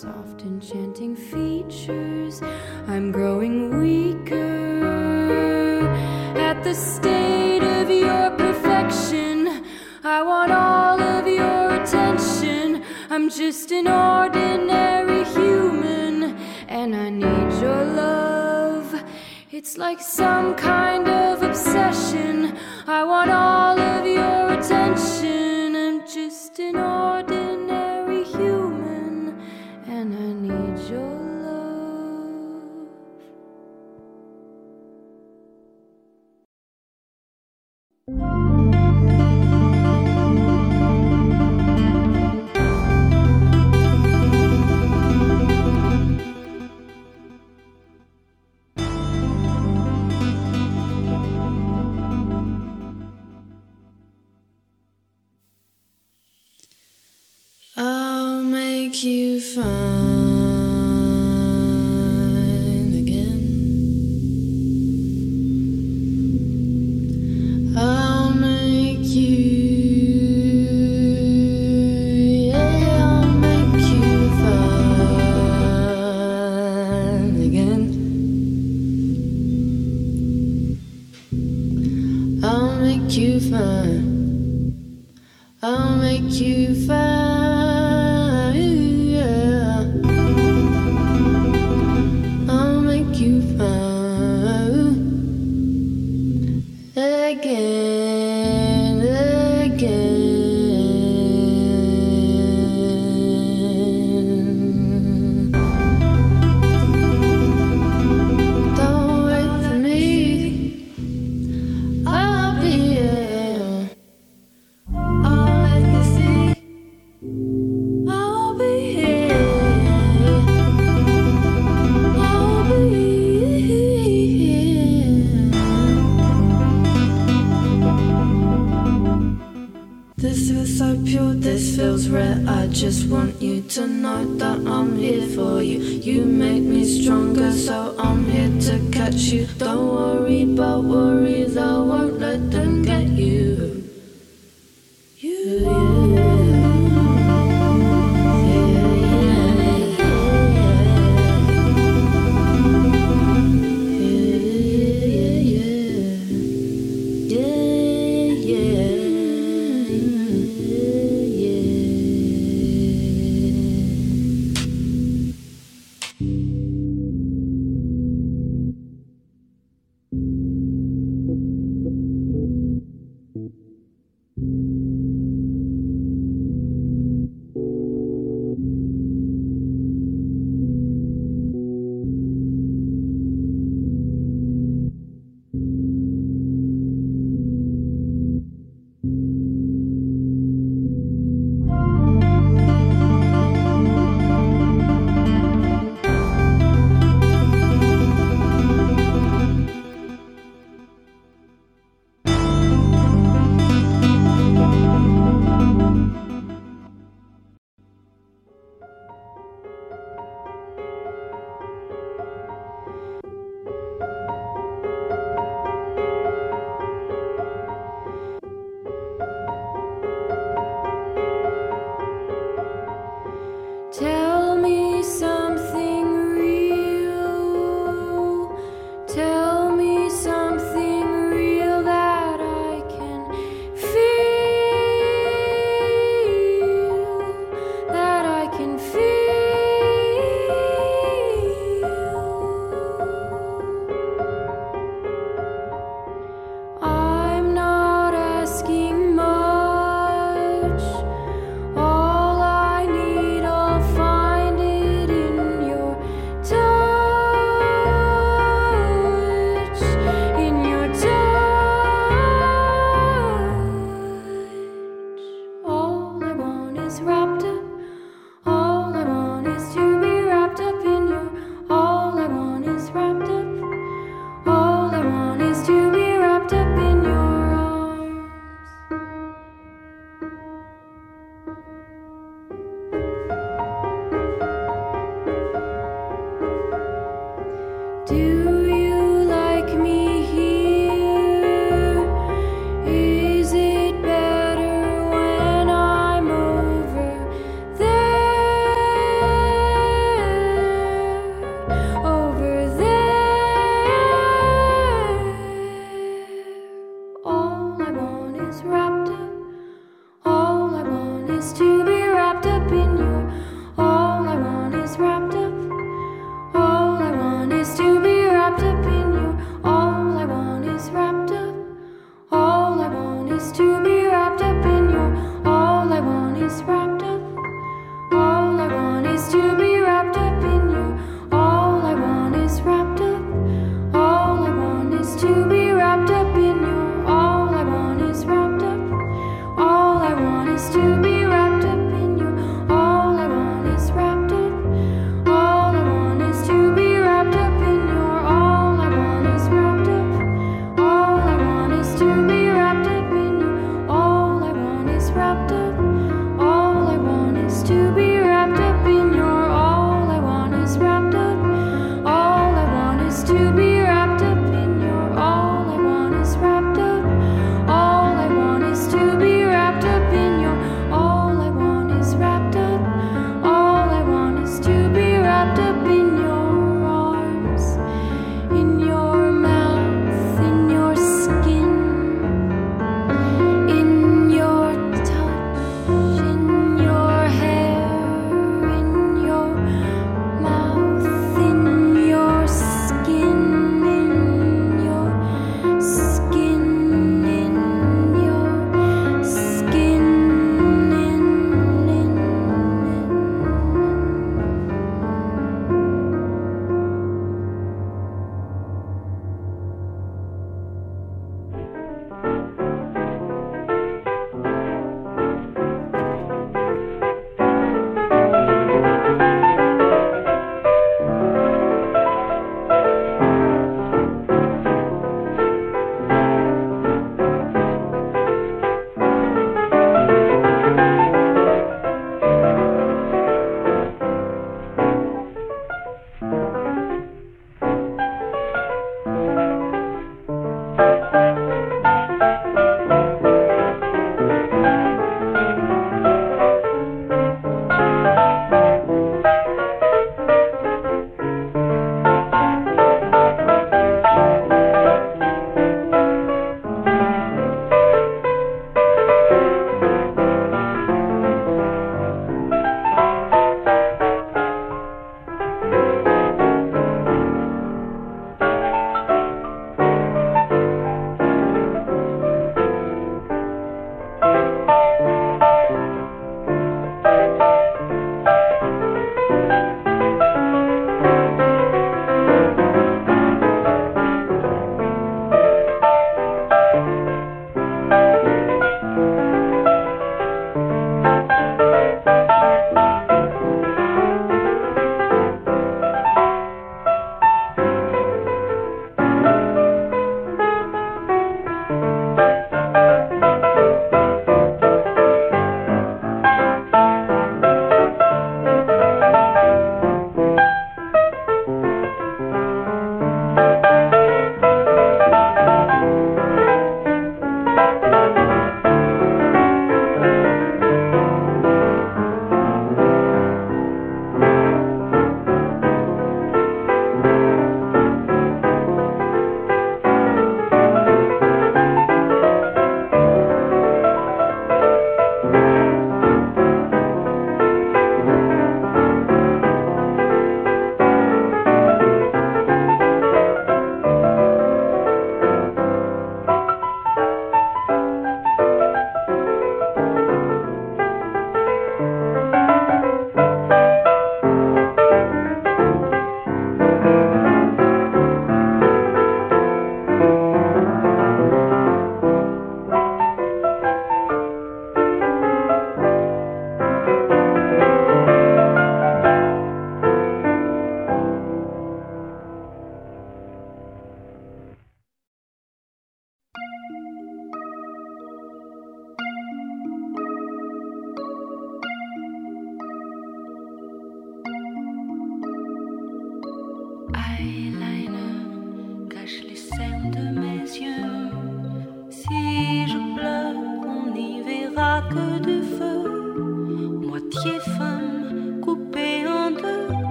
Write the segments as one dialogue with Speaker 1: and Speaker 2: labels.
Speaker 1: Soft, enchanting features, I'm growing weaker at the state of your perfection. I want all of your attention. I'm just an ordinary human, and I need your love. It's like some kind of obsession. I want all of your attention I'm just an ordinary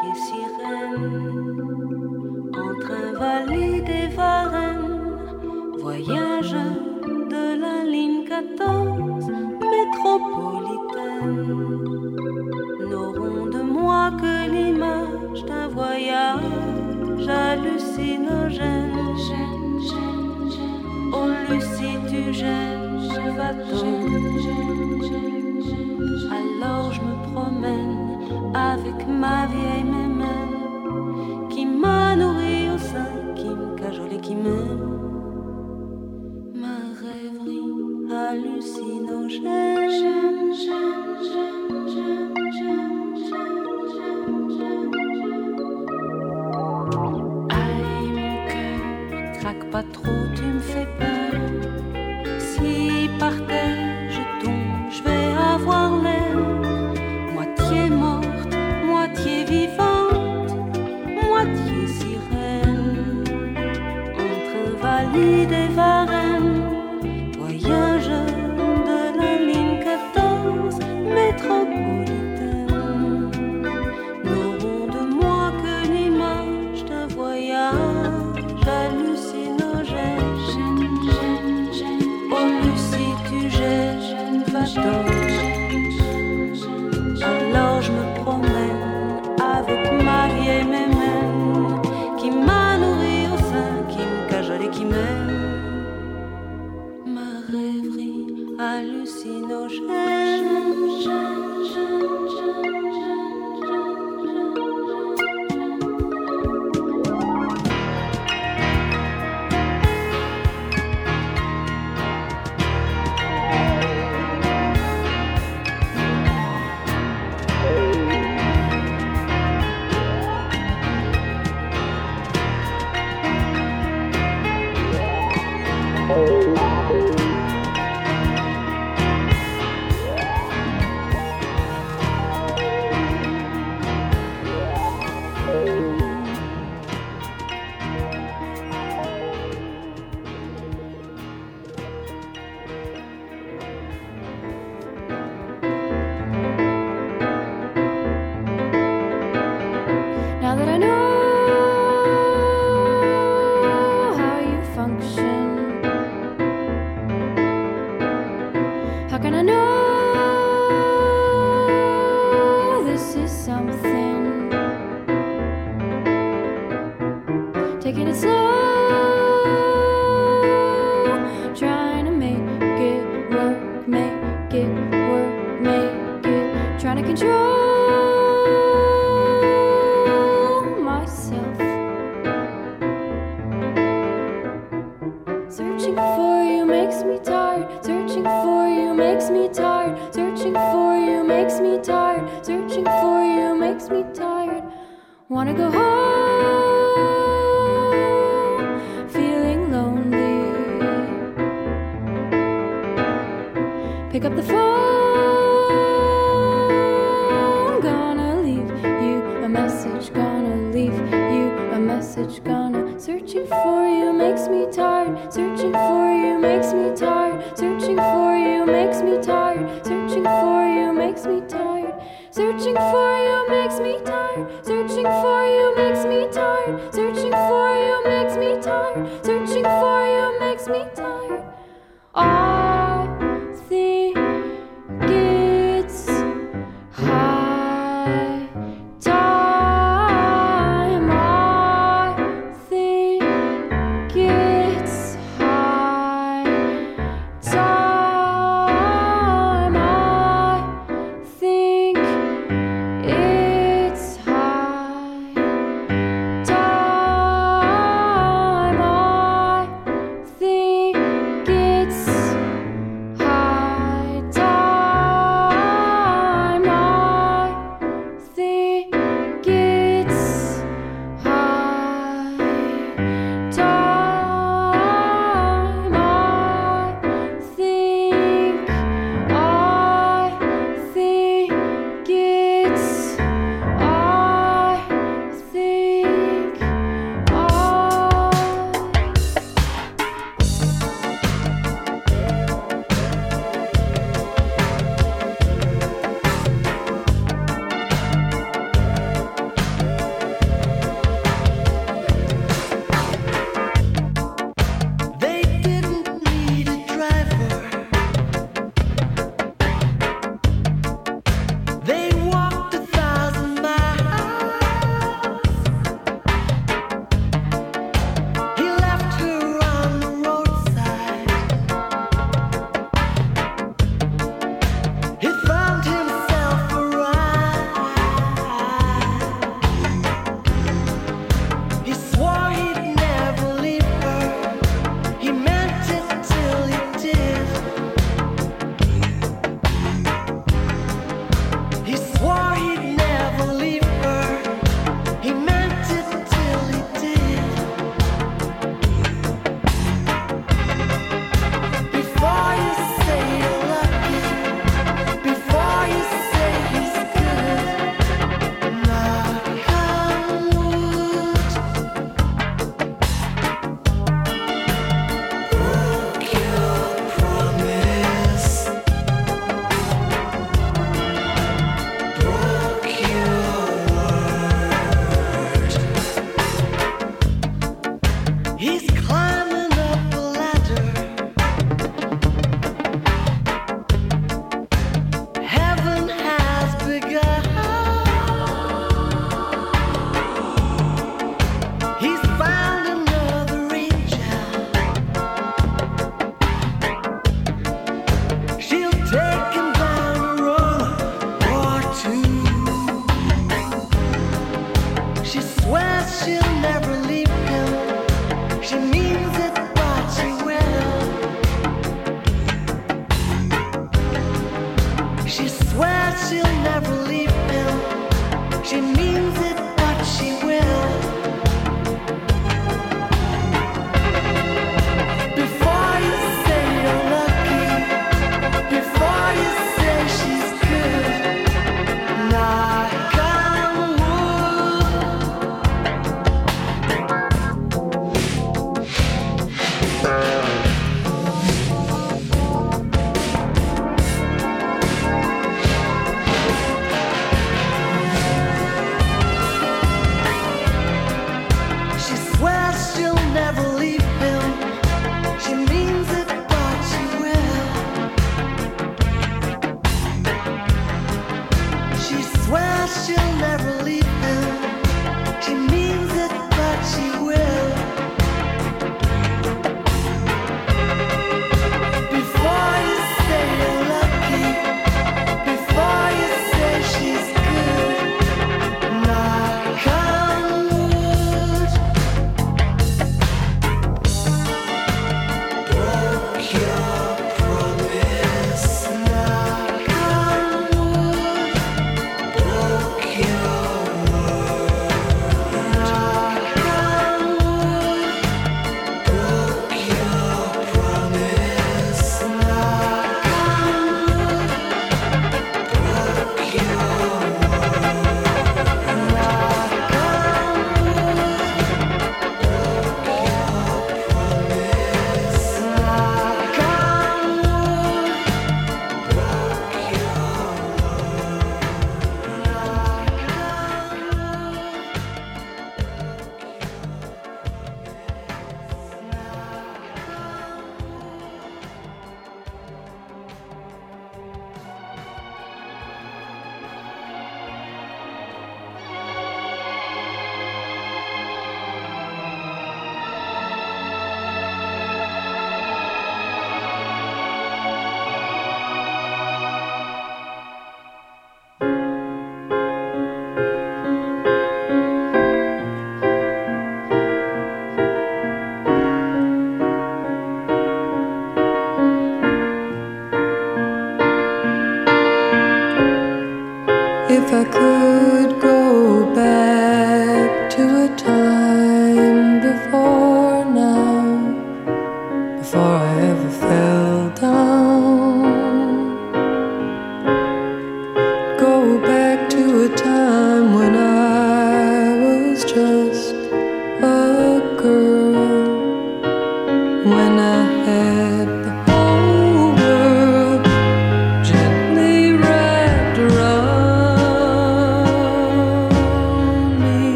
Speaker 1: qui sirène, entre invalides et varennes, voyage de
Speaker 2: la ligne 14 métropolitaine, n'auront de moi que l'image d'un voyage hallucinogène. Oh Lucie, tu gênes, va-t-on Alors je me promène avec ma vieille.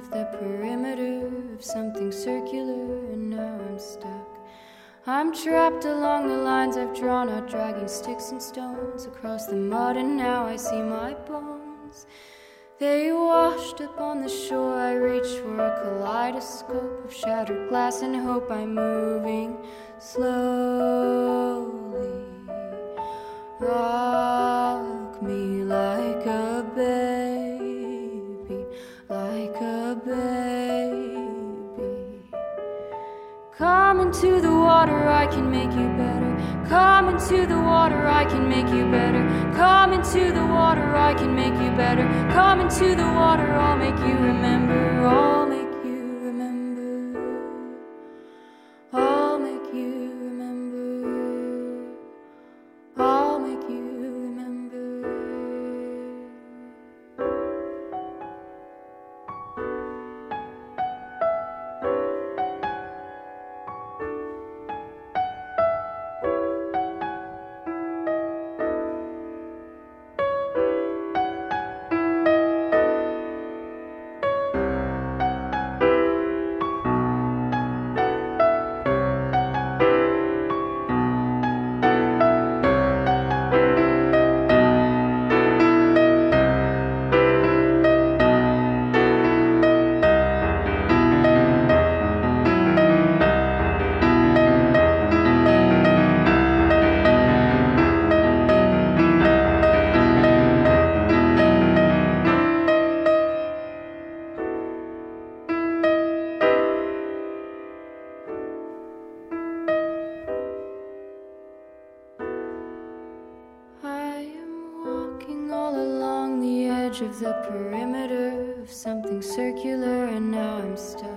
Speaker 3: Perimeter of something circular, and now I'm stuck. I'm trapped along the lines I've drawn out, dragging sticks and stones across the mud, and now I see my bones. They washed up on the shore. I reach for a kaleidoscope of shattered glass and hope I'm moving slowly. Rock me into the water, I can make you better. Come into the water, I can make you better. Come into the water, I can make you better. Come into the water, I'll make you remember. I'll make circular, and now I'm stuck.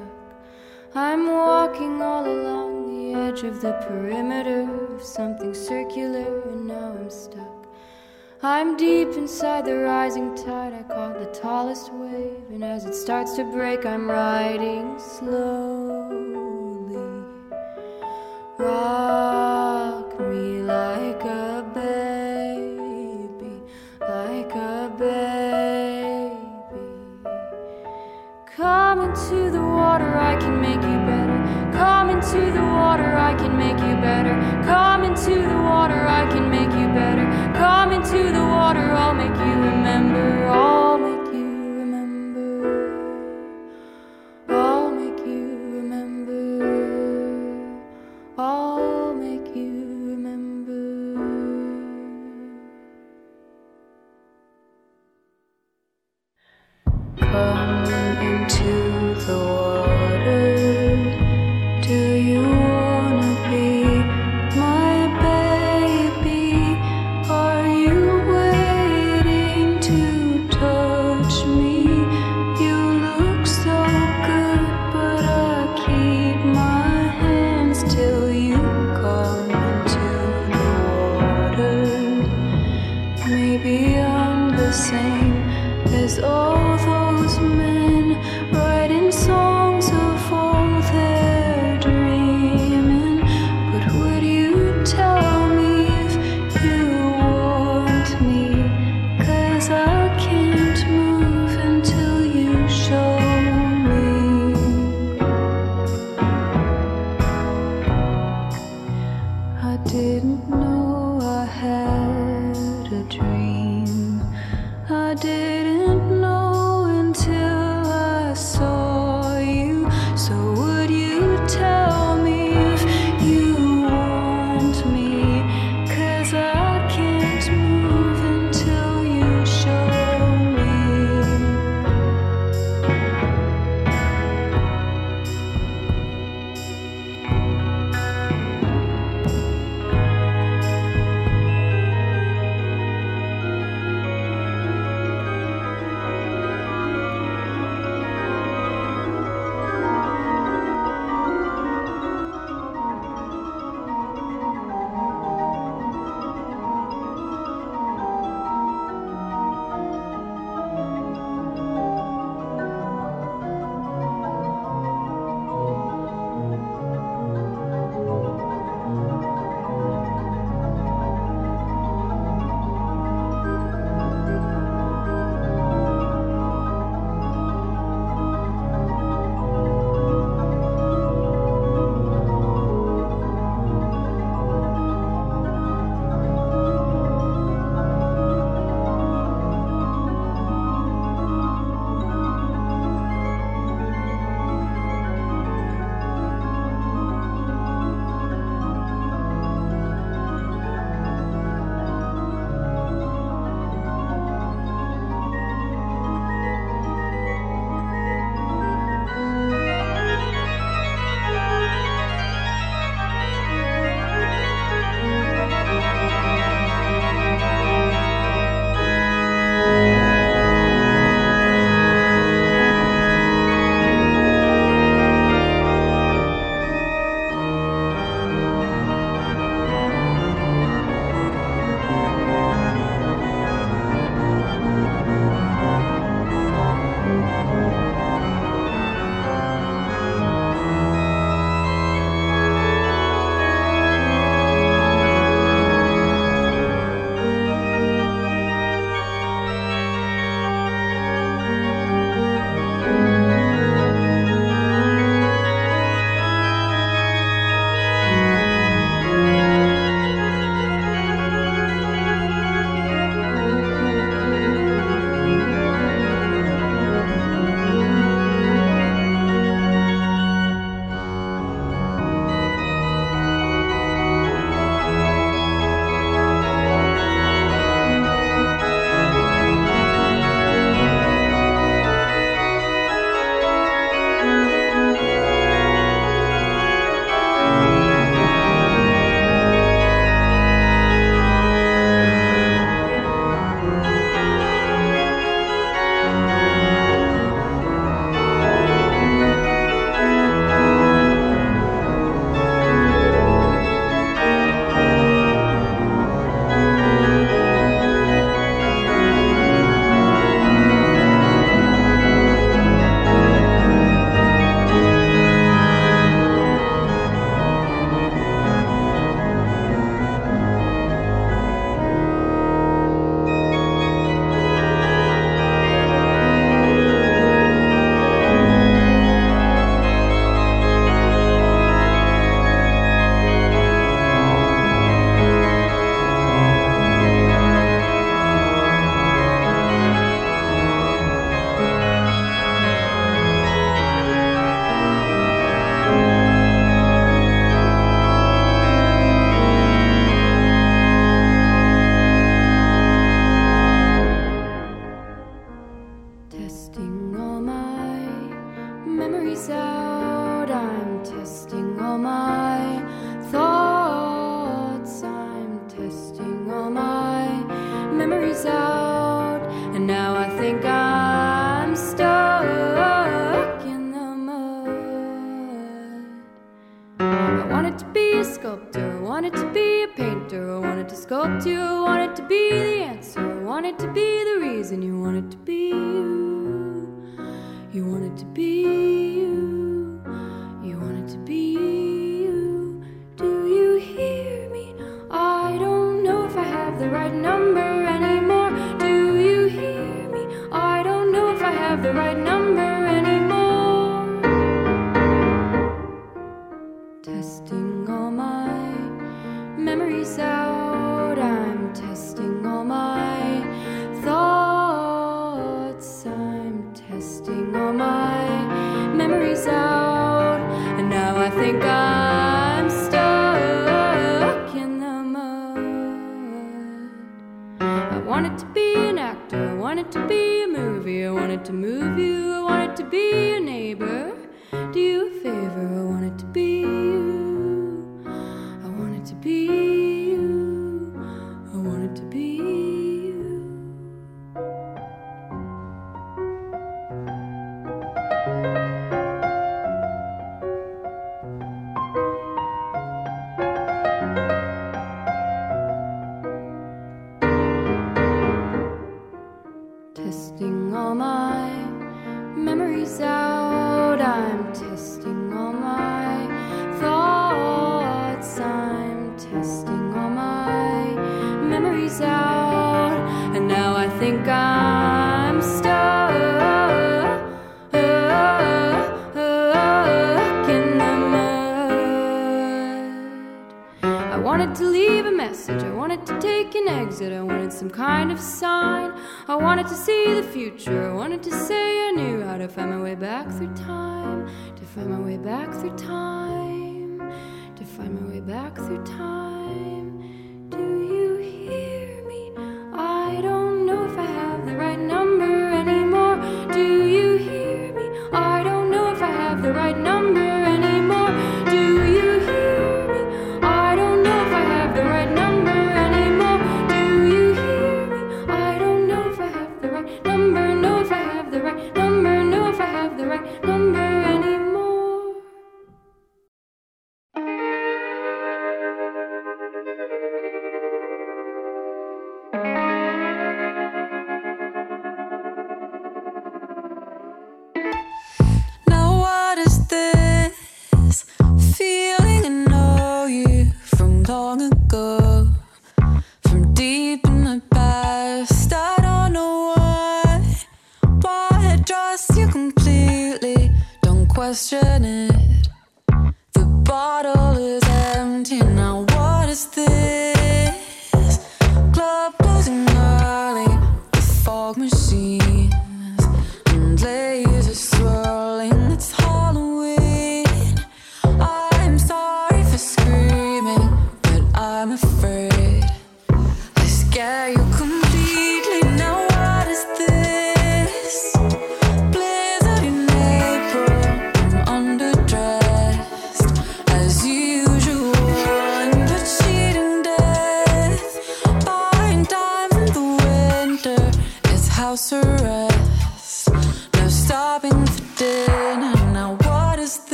Speaker 3: I'm walking all along the edge of the perimeter of something circular, and now I'm stuck. I'm deep inside the rising tide. I caught the tallest wave, and as it starts to break, I'm riding slowly. Rock water, I can make you better. Come into the water, I can make you better. Come into the water, I can make you better. Come into the water, I'll make you remember. I'll memories out. I'm testing all my thoughts. I'm testing all my memories out. And now I think I'm stuck in the mud. I wanted to be a sculptor, wanted to be a painter, wanted to sculpt you, wanted to be the answer, wanted to be the reason you wanted to be to be. to move you, I wanted to be your neighbor. wanted to leave a message. I wanted to take an exit. I wanted some kind of sign. I wanted to see the future. I wanted to say I knew how to find my way back through time. To find my way back through time. To find my way back through time.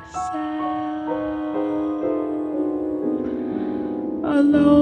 Speaker 4: myself alone.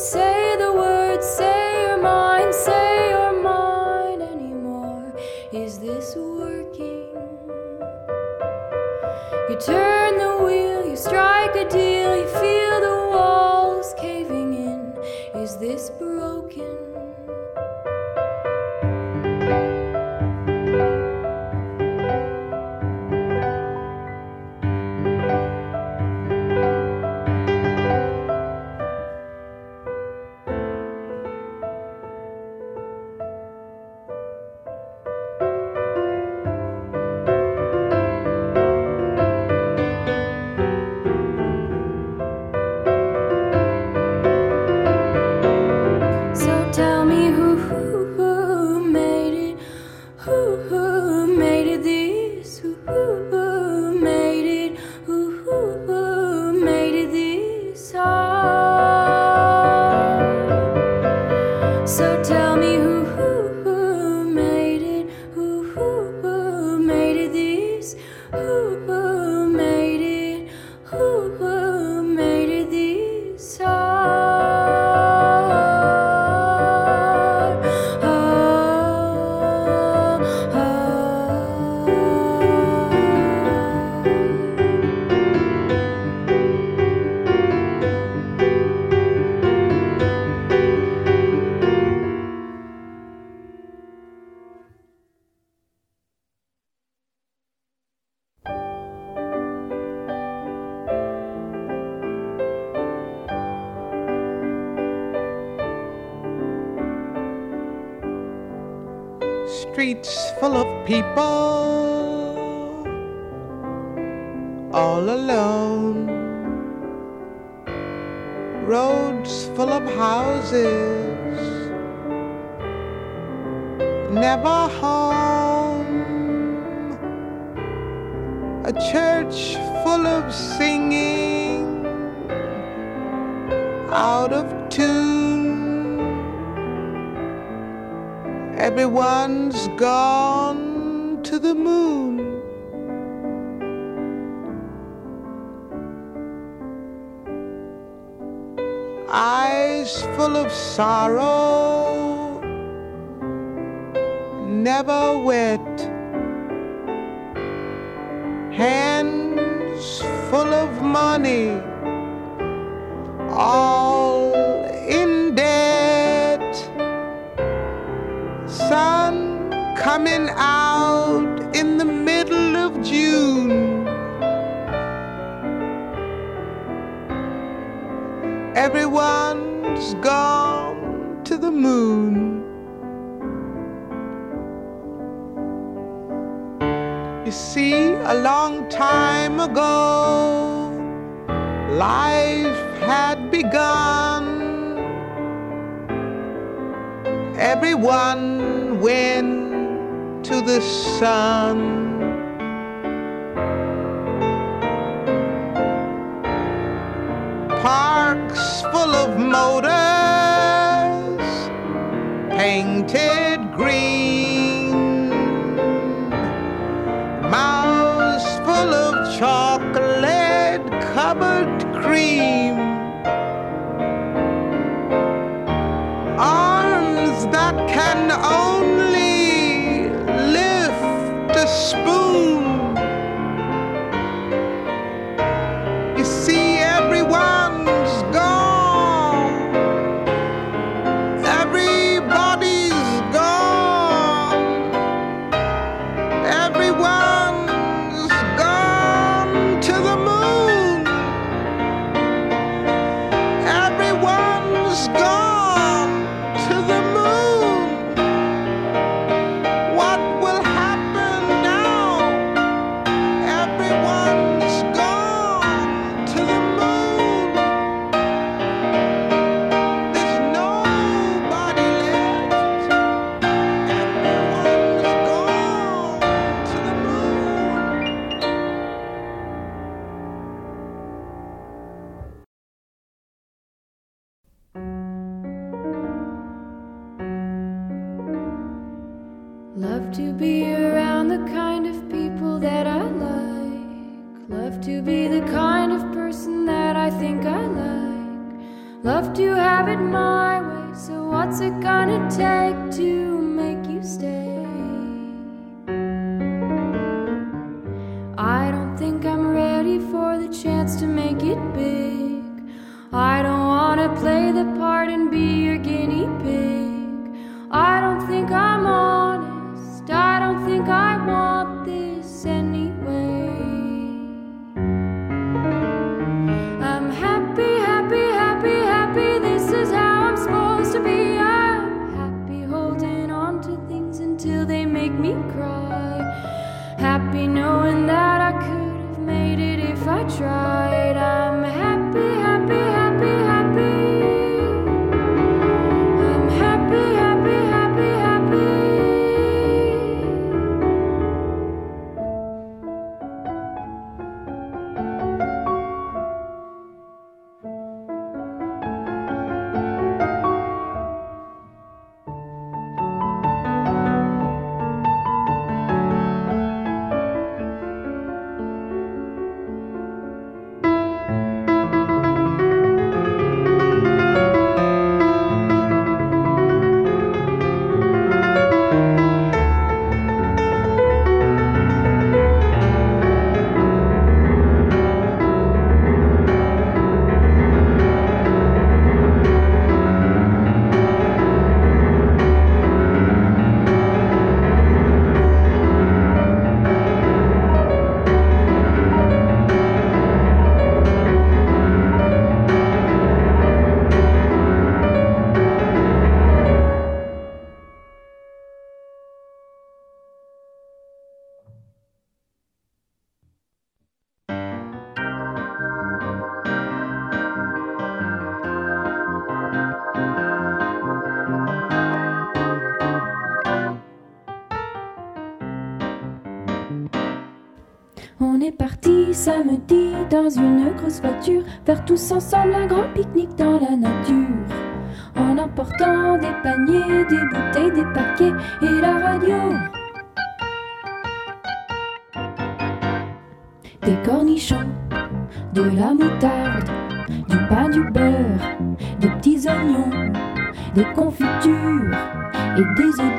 Speaker 4: So all
Speaker 5: alone. Roads full of houses, never home. A church full of singing, out of tune. Everyone's gone to the moon. eyes full of sorrow, never wet, hands full of money, all in debt, sun coming out in the middle of June. everyone has gone to the moon. You see, a long time ago, life had begun. Everyone went to the sun. trucks full of motors painted.
Speaker 6: Une grosse voiture, faire tous ensemble un grand pique-nique dans la nature. En emportant des paniers, des bouteilles, des paquets et la radio. Des cornichons, de la moutarde, du pain, du beurre, des petits oignons, des confitures et des œufs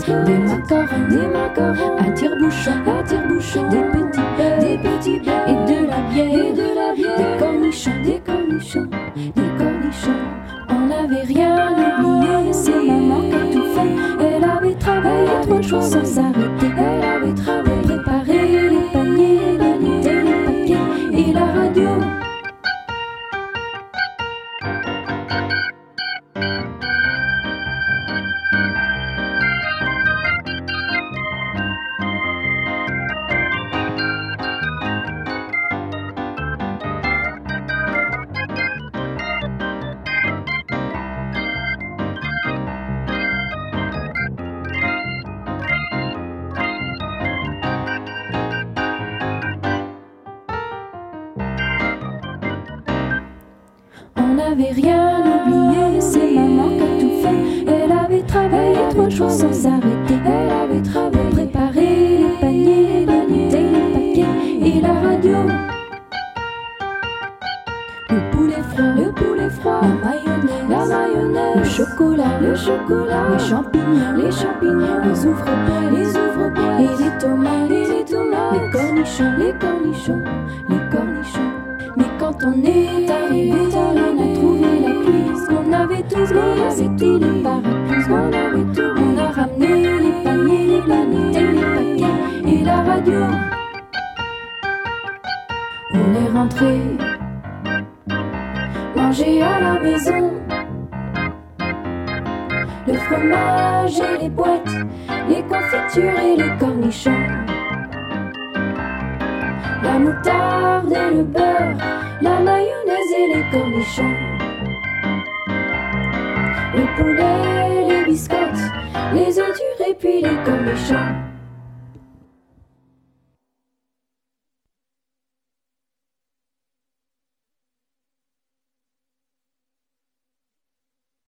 Speaker 6: des macarons, des macarons, à tire-bouchon, à tire-bouchon, des petits des petits et de la bière, et de la bière, des cornichons, des cornichons, des cornichons. On n'avait rien oublié, c'est maman qui a tout fait. Elle avait travaillé trois jours sans s'arrêter. Elle avait travaillé, préparé